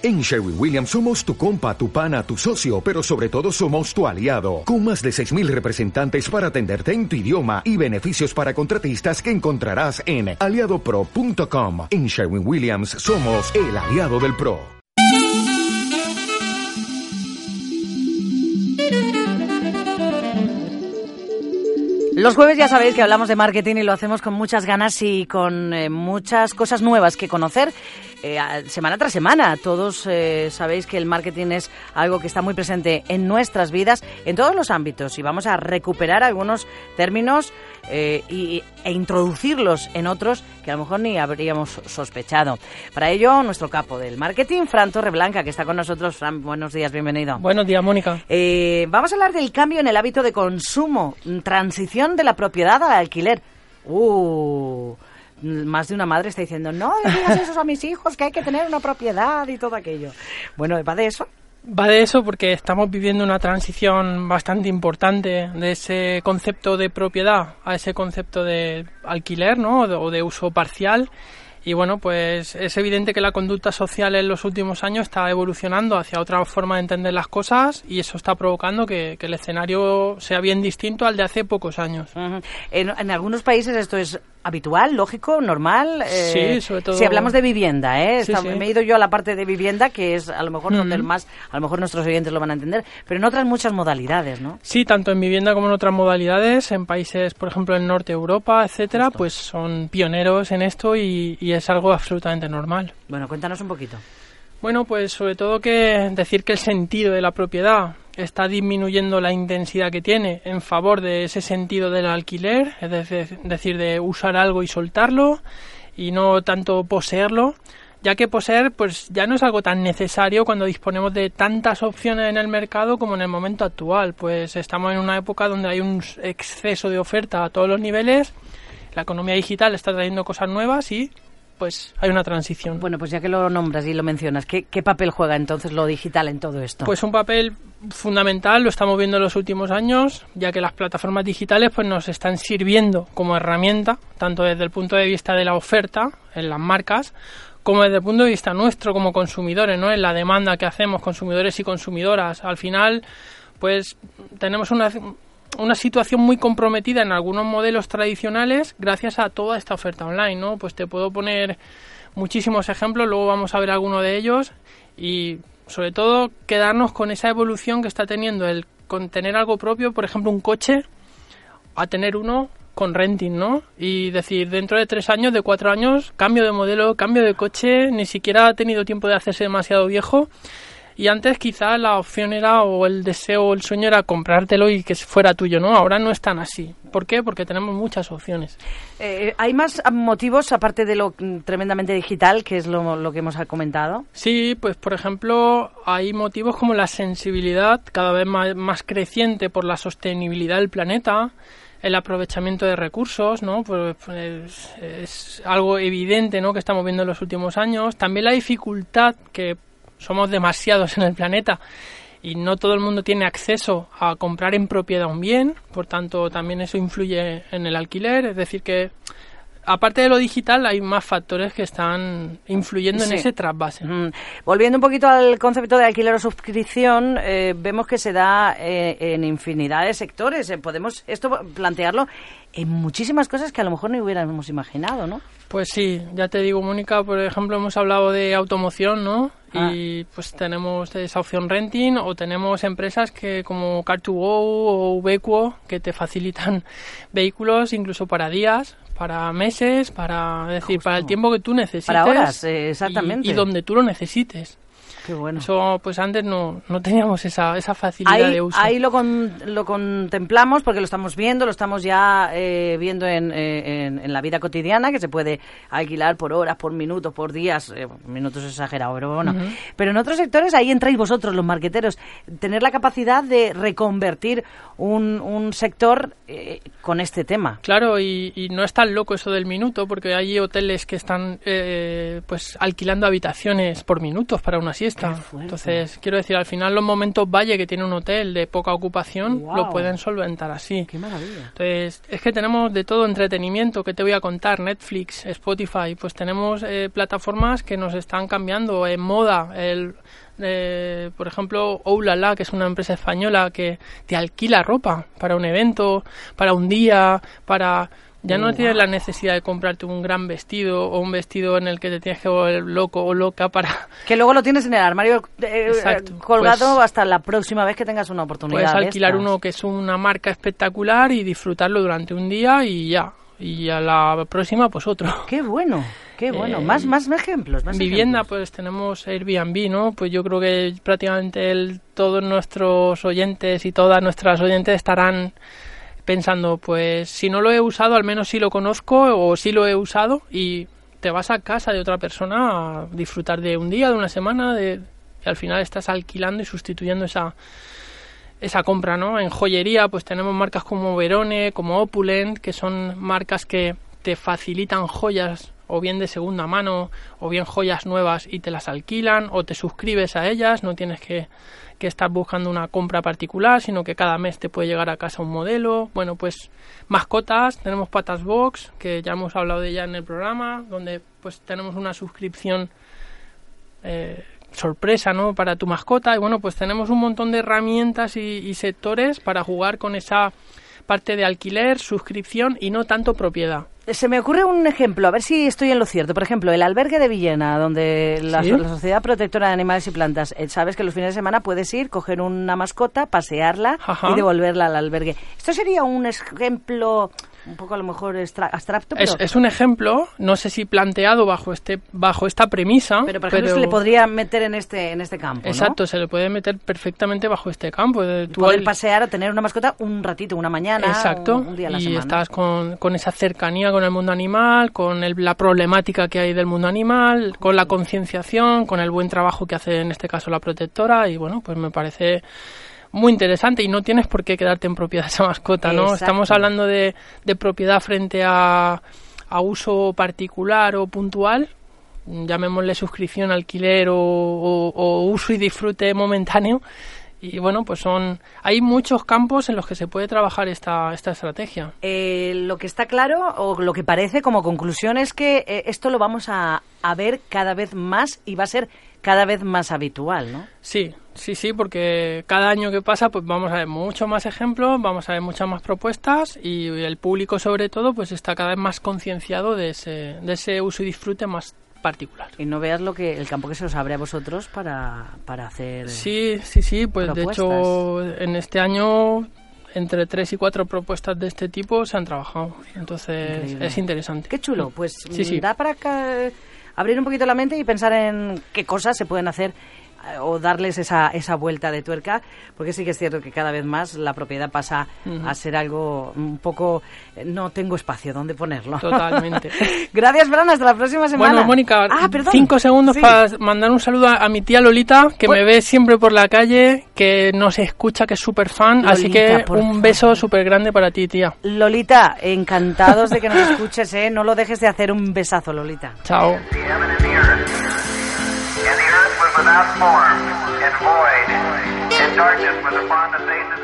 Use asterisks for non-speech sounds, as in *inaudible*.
En Sherwin Williams somos tu compa, tu pana, tu socio, pero sobre todo somos tu aliado, con más de 6.000 representantes para atenderte en tu idioma y beneficios para contratistas que encontrarás en aliadopro.com. En Sherwin Williams somos el aliado del PRO. Los jueves ya sabéis que hablamos de marketing y lo hacemos con muchas ganas y con eh, muchas cosas nuevas que conocer eh, semana tras semana. Todos eh, sabéis que el marketing es algo que está muy presente en nuestras vidas, en todos los ámbitos, y vamos a recuperar algunos términos eh, y, e introducirlos en otros que a lo mejor ni habríamos sospechado. Para ello, nuestro capo del marketing, Fran Torreblanca, que está con nosotros. Fran, buenos días, bienvenido. Buenos días, Mónica. vamos a hablar del cambio en el hábito de consumo, transición de la propiedad al alquiler. Uh, más de una madre está diciendo, no le digas eso a mis hijos, que hay que tener una propiedad y todo aquello. Bueno, ¿va de eso? Va de eso porque estamos viviendo una transición bastante importante de ese concepto de propiedad a ese concepto de alquiler, ¿no? O de uso parcial y bueno, pues es evidente que la conducta social en los últimos años está evolucionando hacia otra forma de entender las cosas y eso está provocando que, el escenario sea bien distinto al de hace pocos años. en, algunos países esto es habitual, lógico, normal. Eh, sí, sobre todo. Si hablamos de vivienda, ¿eh? Me he ido yo a la parte de vivienda, que es a lo mejor donde el más, a lo mejor nuestros oyentes lo van a entender, pero en otras muchas modalidades, ¿no? Sí, tanto en vivienda como en otras modalidades, en países, por ejemplo, en Norte Europa, etcétera, pues son pioneros en esto y, y es algo absolutamente normal. Bueno, cuéntanos un poquito. Bueno, pues sobre todo que decir que el sentido de la propiedad está disminuyendo la intensidad que tiene en favor de ese sentido del alquiler, es decir, de usar algo y soltarlo y no tanto poseerlo, ya que poseer pues ya no es algo tan necesario cuando disponemos de tantas opciones en el mercado como en el momento actual, pues estamos en una época donde hay un exceso de oferta a todos los niveles, la economía digital está trayendo cosas nuevas y pues hay una transición. Bueno, pues ya que lo nombras y lo mencionas, ¿qué, papel juega entonces lo digital en todo esto? Pues un papel fundamental, lo estamos viendo en los últimos años, ya que las plataformas digitales pues nos están sirviendo como herramienta, tanto desde el punto de vista de la oferta en las marcas, como desde el punto de vista nuestro como consumidores, ¿no? En la demanda que hacemos consumidores y consumidoras. Al final, pues tenemos una una situación muy comprometida en algunos modelos tradicionales gracias a toda esta oferta online, ¿no? Pues te puedo poner muchísimos ejemplos, luego vamos a ver alguno de ellos y sobre todo quedarnos con esa evolución que está teniendo el con tener algo propio, por ejemplo un coche, a tener uno con renting, ¿no? Y decir, dentro de tres años, de cuatro años, cambio de modelo, cambio de coche, ni siquiera ha tenido tiempo de hacerse demasiado viejo y antes quizá la opción era o el deseo o el sueño era comprártelo y que fuera tuyo, ¿no? Ahora no es tan así. ¿Por qué? Porque tenemos muchas opciones. Eh, ¿Hay más motivos aparte de lo tremendamente digital, que es lo, lo que hemos comentado? Sí, pues por ejemplo hay motivos como la sensibilidad cada vez más, más creciente por la sostenibilidad del planeta, el aprovechamiento de recursos, ¿no? Pues, pues, es algo evidente, ¿no? Que estamos viendo en los últimos años. También la dificultad que somos demasiados en el planeta y no todo el mundo tiene acceso a comprar en propiedad un bien, por tanto también eso influye en el alquiler, es decir que aparte de lo digital hay más factores que están influyendo en ese trasvase. Mm. Volviendo un poquito al concepto de alquiler o suscripción, eh, vemos que se da eh, en infinidad de sectores. Eh, podemos esto plantearlo en muchísimas cosas que a lo mejor no hubiéramos imaginado, ¿no? Pues sí, ya te digo, Mónica, por ejemplo, hemos hablado de automoción, ¿no? Ah. Y pues tenemos esa opción renting o tenemos empresas que como Car2Go o Ubequo que te facilitan *laughs* vehículos incluso para días, para meses, para decir, para el tiempo que tú necesites. Para horas, eh, exactamente. y donde tú lo necesites bueno. Eso, pues antes no, no teníamos esa, esa facilidad de uso. Ahí lo, lo contemplamos porque lo estamos viendo, lo estamos ya eh, viendo en, eh, en, en, la vida cotidiana, que se puede alquilar por horas, por minutos, por días, eh, minutos exagerados, pero bueno. Pero en otros sectores ahí entráis vosotros, los marqueteros, tener la capacidad de reconvertir un, un sector con este tema. Claro, y, y, no es tan loco eso del minuto, porque hay hoteles que están pues alquilando habitaciones por minutos para una una Entonces, quiero decir, al final los momentos valle que tiene un hotel de poca ocupación lo pueden solventar así. Qué maravilla. Entonces, es que tenemos de todo entretenimiento, que te voy a contar, Netflix, Spotify, pues tenemos eh, plataformas que nos están cambiando en moda, el eh, por ejemplo, Oulala, que es una empresa española que te alquila ropa para un evento, para un día, para ya no tienes la necesidad de comprarte un gran vestido o un vestido en el que te tienes que volver loco o loca para... Que luego lo tienes en el armario eh, colgado pues hasta la próxima vez que tengas una oportunidad. Puedes alquilar uno que es una marca espectacular y disfrutarlo durante un día y ya. Y a la próxima, pues otro. ¡Qué bueno! Qué bueno, más, más ejemplos. Más vivienda, pues tenemos Airbnb, ¿no? Pues yo creo que prácticamente el, todos nuestros oyentes y todas nuestras oyentes estarán pensando, pues si no lo he usado, al menos sí lo conozco o sí lo he usado y te vas a casa de otra persona a disfrutar de un día, de una semana, de, y al final estás alquilando y sustituyendo esa esa compra, ¿no? En joyería, pues tenemos marcas como Verone, como Opulent, que son marcas que te facilitan joyas o bien de segunda mano o bien joyas nuevas y te las alquilan o te suscribes a ellas, no tienes que, que estar buscando una compra particular, sino que cada mes te puede llegar a casa un modelo. Bueno, pues mascotas, tenemos Patas Box, que ya hemos hablado de ella en el programa, donde pues tenemos una suscripción eh, sorpresa, ¿no? Para tu mascota y bueno, pues tenemos un montón de herramientas y sectores para jugar con esa parte de alquiler, suscripción y no tanto propiedad. Se me ocurre un ejemplo, a ver si estoy en lo cierto. Por ejemplo, el albergue de Villena, donde la, Sociedad Protectora de Animales y Plantas, eh, sabes que los fines de semana puedes ir, coger una mascota, pasearla y devolverla al albergue. ¿Esto sería un ejemplo un poco a lo mejor abstracto. Es, un ejemplo, no sé si planteado bajo este bajo esta premisa. Pero por ejemplo se le podría meter en este en este campo. Exacto, se le puede meter perfectamente bajo este campo. Poder pasear o tener una mascota un ratito, una mañana, Exacto, un, día a la y estás con, con, esa cercanía con el mundo animal, con la problemática que hay del mundo animal, con la concienciación, con el buen trabajo que hace en este caso la protectora y bueno, pues me parece muy interesante y no tienes por qué quedarte en propiedad de esa mascota, ¿no? Estamos hablando de, de propiedad frente a, a, uso particular o puntual, llamémosle suscripción, alquiler o, o, uso y disfrute momentáneo. Y bueno, pues son hay muchos campos en los que se puede trabajar esta, esta estrategia. Eh, lo que está claro, o lo que parece como conclusión, es que eh, esto lo vamos a, a ver cada vez más y va a ser cada vez más habitual, ¿no? Sí, sí, sí, porque cada año que pasa pues vamos a ver muchos más ejemplos, vamos a ver muchas más propuestas y el público sobre todo pues está cada vez más concienciado de ese, de ese uso y disfrute más particular. Y no veas lo que el campo que se os abre a vosotros para, para hacer Sí, sí, sí, pues de hecho en este año entre tres y cuatro propuestas de este tipo se han trabajado. Entonces es interesante. Qué chulo. Pues sí, sí. da para abrir un poquito la mente y pensar en qué cosas se pueden hacer o darles esa, esa vuelta de tuerca, porque sí que es cierto que cada vez más la propiedad pasa a ser algo un poco... Eh, no tengo espacio donde ponerlo. Totalmente. *laughs* Gracias, Fran, hasta la próxima semana. Bueno, Mónica, ah, cinco segundos para mandar un saludo a, mi tía Lolita, que me ve siempre por la calle, que nos escucha, que es súper fan, así que un beso súper grande para ti, tía. Lolita, encantados de que nos *laughs* escuches, ¿eh? No lo dejes de hacer un besazo, Lolita. Chao. Without form, and void, and darkness was upon the face of